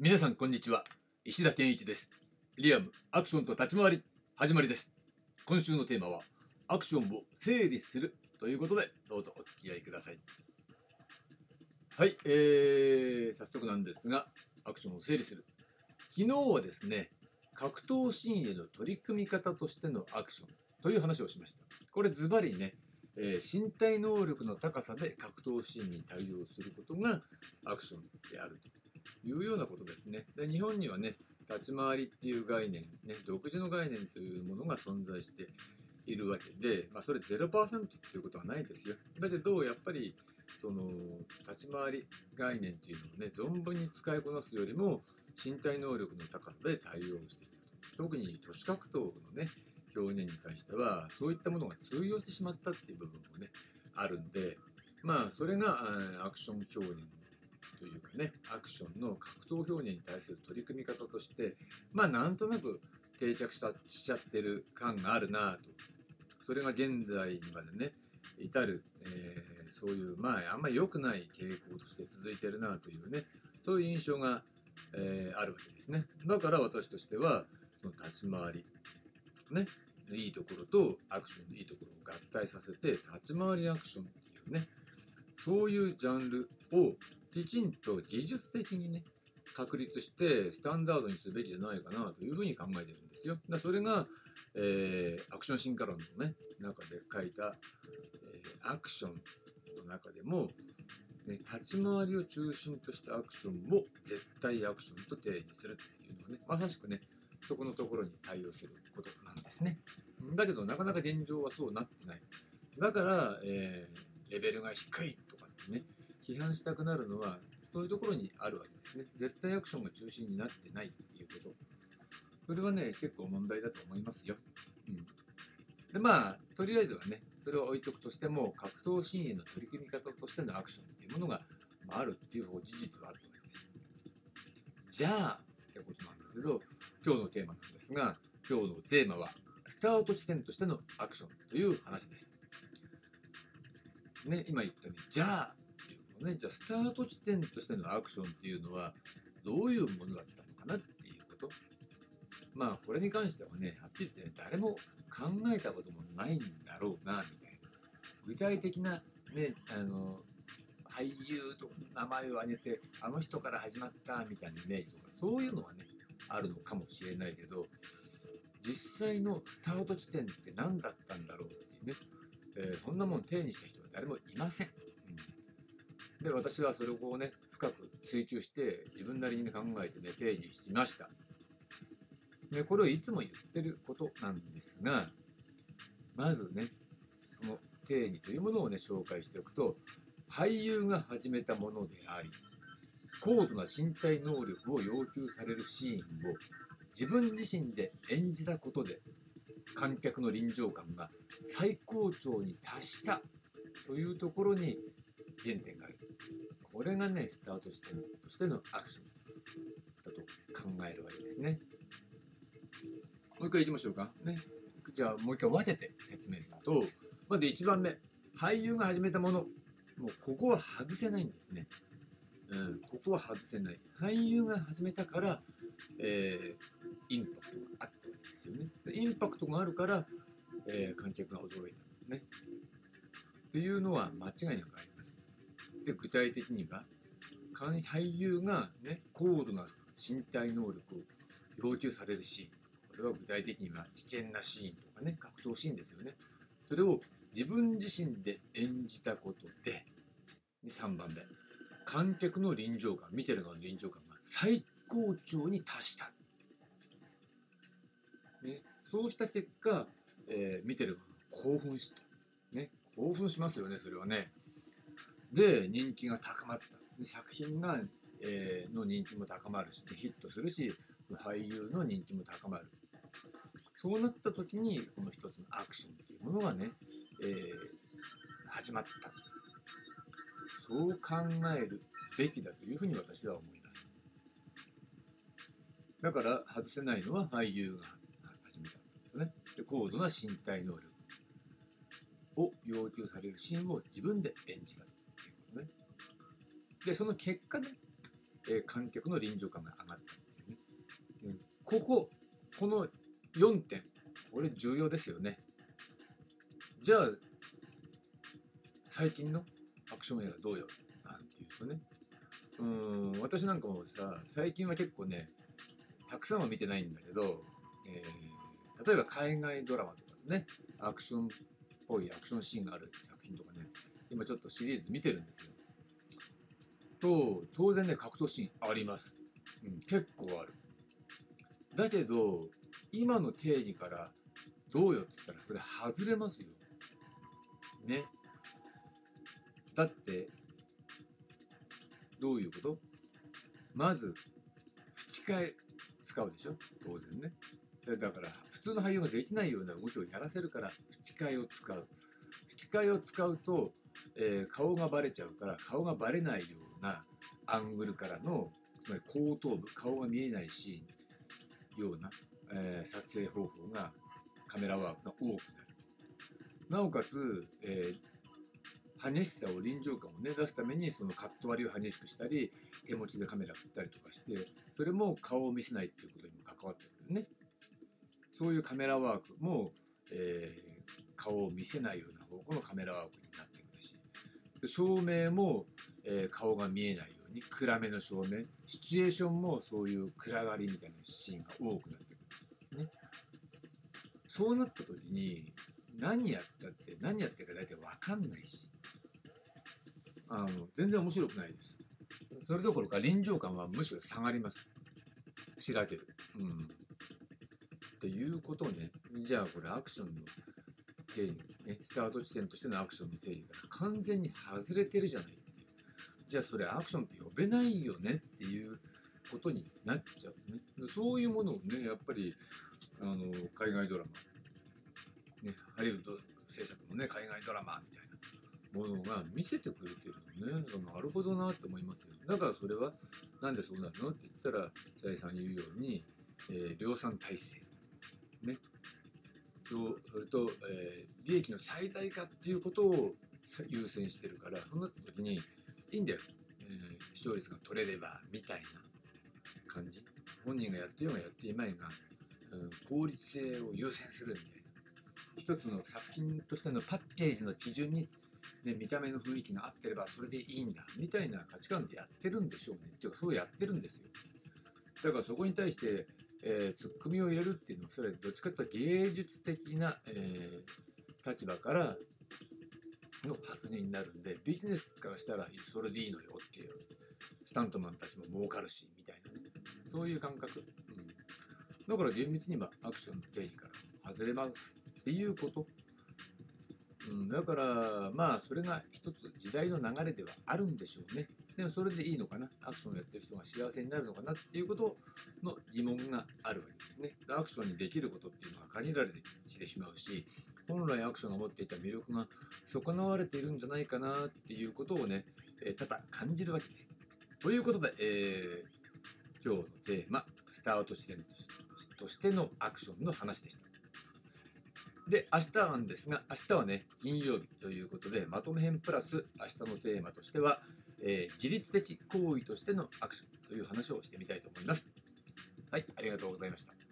皆さんこんにちは。石田健一です。リアムアクションと立ち回り始まりです。今週のテーマはアクションを整理するということでどうぞお付き合いください。はい、えー、早速なんですがアクションを整理する。昨日はですね格闘シーンへの取り組み方としてのアクションという話をしました。これズバリねえー、身体能力の高さで格闘シーンに対応することがアクションであると。いうようなことですね。で日本にはね、立ち回りっていう概念、ね、独自の概念というものが存在しているわけで、まあ、それ0%っていうことはないですよ。だけど、やっぱり、その、立ち回り概念っていうのをね、存分に使いこなすよりも、身体能力の高さで対応していると。特に都市格闘のね、表現に対してはそういったものが通用してしまったっていう部分もねあるんでまあそれがアクション表現というかねアクションの格闘表現に対する取り組み方としてまあなんとなく定着したしちゃってる感があるなと。それが現在にまでね至る、えー、そういうまああんまり良くない傾向として続いてるなというねそういう印象が、えー、あるわけですね。だから私としてはその立ち回りね、いいところとアクションのいいところを合体させて立ち回りアクションっていうねそういうジャンルをきちんと技術的にね確立してスタンダードにすべきじゃないかなというふうに考えてるんですよ。だそれが、えー、アクション進化論のね中で書いた、えー、アクションの中でも、ね、立ち回りを中心としたアクションを絶対アクションと定義するっていうのはねまさしくねそこのところに対応することなんですね。だけど、なかなか現状はそうなってない。だから、えー、レベルが低いとかってね、批判したくなるのは、そういうところにあるわけですね。絶対アクションが中心になってないっていうこと。それはね、結構問題だと思いますよ。うん。で、まあ、とりあえずはね、それを置いとくとしても、格闘シーンへの取り組み方としてのアクションっていうものが、まあ、あるっていう事実はあるわけです。じゃあ、ってことなんだけど、今日のテーマなんですが、今日のテーマは、スタート地点としてのアクションという話です。ね、今言ったように、じゃあっていうのね、じゃあスタート地点としてのアクションっていうのは、どういうものだったのかなっていうこと。まあ、これに関してはね、はっきり言って、ね、誰も考えたこともないんだろうな、みたいな。具体的な、ね、あの、俳優と名前を挙げて、あの人から始まったみたいなイメージとか、そういうのはね、あるのかもしれないけど実際のスタート地点って何だったんだろうっていうね、えー、そんなもん手にした人は誰もいません。で私はそれをね深く追求して自分なりに考えてね定義しました。でこれをいつも言ってることなんですがまずねその定義というものをね紹介しておくと俳優が始めたものであり高度な身体能力を要求されるシーンを自分自身で演じたことで観客の臨場感が最高潮に達したというところに原点がある。これがね、スタート地点としてのアクションだと考えるわけですね。もう一回いきましょうか。ね。じゃあもう一回分けて説明すると、まず1番目、俳優が始めたもの。もうここは外せないんですね。うん、ここは外せない。俳優が始めたから、えー、インパクトがあったわけですよね。インパクトがあるから、えー、観客が驚いたんですね。っていうのは間違いなくあります。で、具体的には、俳優が、ね、高度な身体能力を要求されるシーン。これは具体的には危険なシーンとかね、格闘シーンですよね。それを自分自身で演じたことで、3番目。観客の臨場感見てる側の臨場感が最高潮に達した、ね、そうした結果、えー、見てる側が興奮した、ね、興奮しますよねそれはねで人気が高まったで作品が、えー、の人気も高まるしヒットするし俳優の人気も高まるそうなった時にこの一つのアクションっていうものがね、えー、始まったそう考えるべきだというふうに私は思います。だから外せないのは俳優が始めたでね。で高度な身体能力を要求されるシーンを自分で演じた。で、その結果ね、えー観客の臨場感が上がったっていうね、うんこここの4点これ重要ですよね。じゃあ最近のアクション映画どうよ？なんていうとね。うん私なんかもさ最近は結構ねたくさんは見てないんだけど、えー例えば海外ドラマとかねアクションっぽいアクションシーンがある作品とかね今ちょっとシリーズ見てるんですよ。と当然ね格闘シーンあります、うん、結構ある。だけど今の定義からどうよっつったらこれ外れますよ。ね。だってどういうこと？まず吹き替え使うでしょ？当然ね。でだから普通の俳優ができないような動きをやらせるから吹き替えを使う。吹き替えを使うと、えー顔がバレちゃうから顔がバレないようなアングルからのつまり後頭部顔が見えないシーンような、えー撮影方法がカメラワークが多くなる。なおかつ、えー激しさを臨場感をね出すためにそのカット割りを激しくしたり手持ちでカメラ振ったりとかしてそれも顔を見せないっていうことにも関わってくるね。そういうカメラワークも、えー顔を見せないような方向のカメラワークになってくるし。で照明も、えー顔が見えないように暗めの照明シチュエーションもそういう暗がりみたいなシーンが多くなってくる、ね、そうなった時に何やったって何やってるか大体分かんないし。あの全然面白くないです。それどころか臨場感はむしろ下がります。しらける。うん。っていうことをねじゃあこれアクションの定義、ね、スタート地点としてのアクションの定義が完全に外れてるじゃないじゃあそれアクションって呼べないよねっていうことになっちゃうね。そういうものをねやっぱりあの海外ドラマ、ね、ハリウッド制作のね海外ドラマみたいなものが見せてくれてるのね。なるほどなと思いますよ。だからそれはなんでそうなるのって言ったら白井さん言うように、えー量産体制ね。とそれと、えー利益の最大化っていうことを優先してるからそうなった時にいいんだよ、えー視聴率が取れればみたいな感じ。本人がやってようがやっていまいが、うん、効率性を優先するみたいな一つの作品としてのパッケージの基準に、ね、見た目の雰囲気が合ってればそれでいいんだ。みたいな価値観でやってるんでしょうね。っていうかそうやってるんですよ。だからそこに対して、えーツッコミを入れるっていうのはそれはどっちかというと芸術的な、えー立場からの発言になるんでビジネスからしたらそれでいいのよっていうスタントマンたちも儲かるしみたいな。そういう感覚、うん、だから厳密にはアクションの定義から外れますっていうこと、うん、だからまあそれが一つ時代の流れではあるんでしょうね。でもそれでいいのかな。アクションをやってる人が幸せになるのかなっていうことの疑問があるわけですね。アクションにできることっていうのは限られてしまうし本来アクションが持っていた魅力が損なわれているんじゃないかなっていうことをね、えー多々感じるわけです。ということで、えー今日のテーマ、スタート地点としてのアクションの話でした。で、明日なんですが、明日はね、金曜日ということで、まとめ編プラス明日のテーマとしては、えー自律的行為としてのアクションという話をしてみたいと思います。はい、ありがとうございました。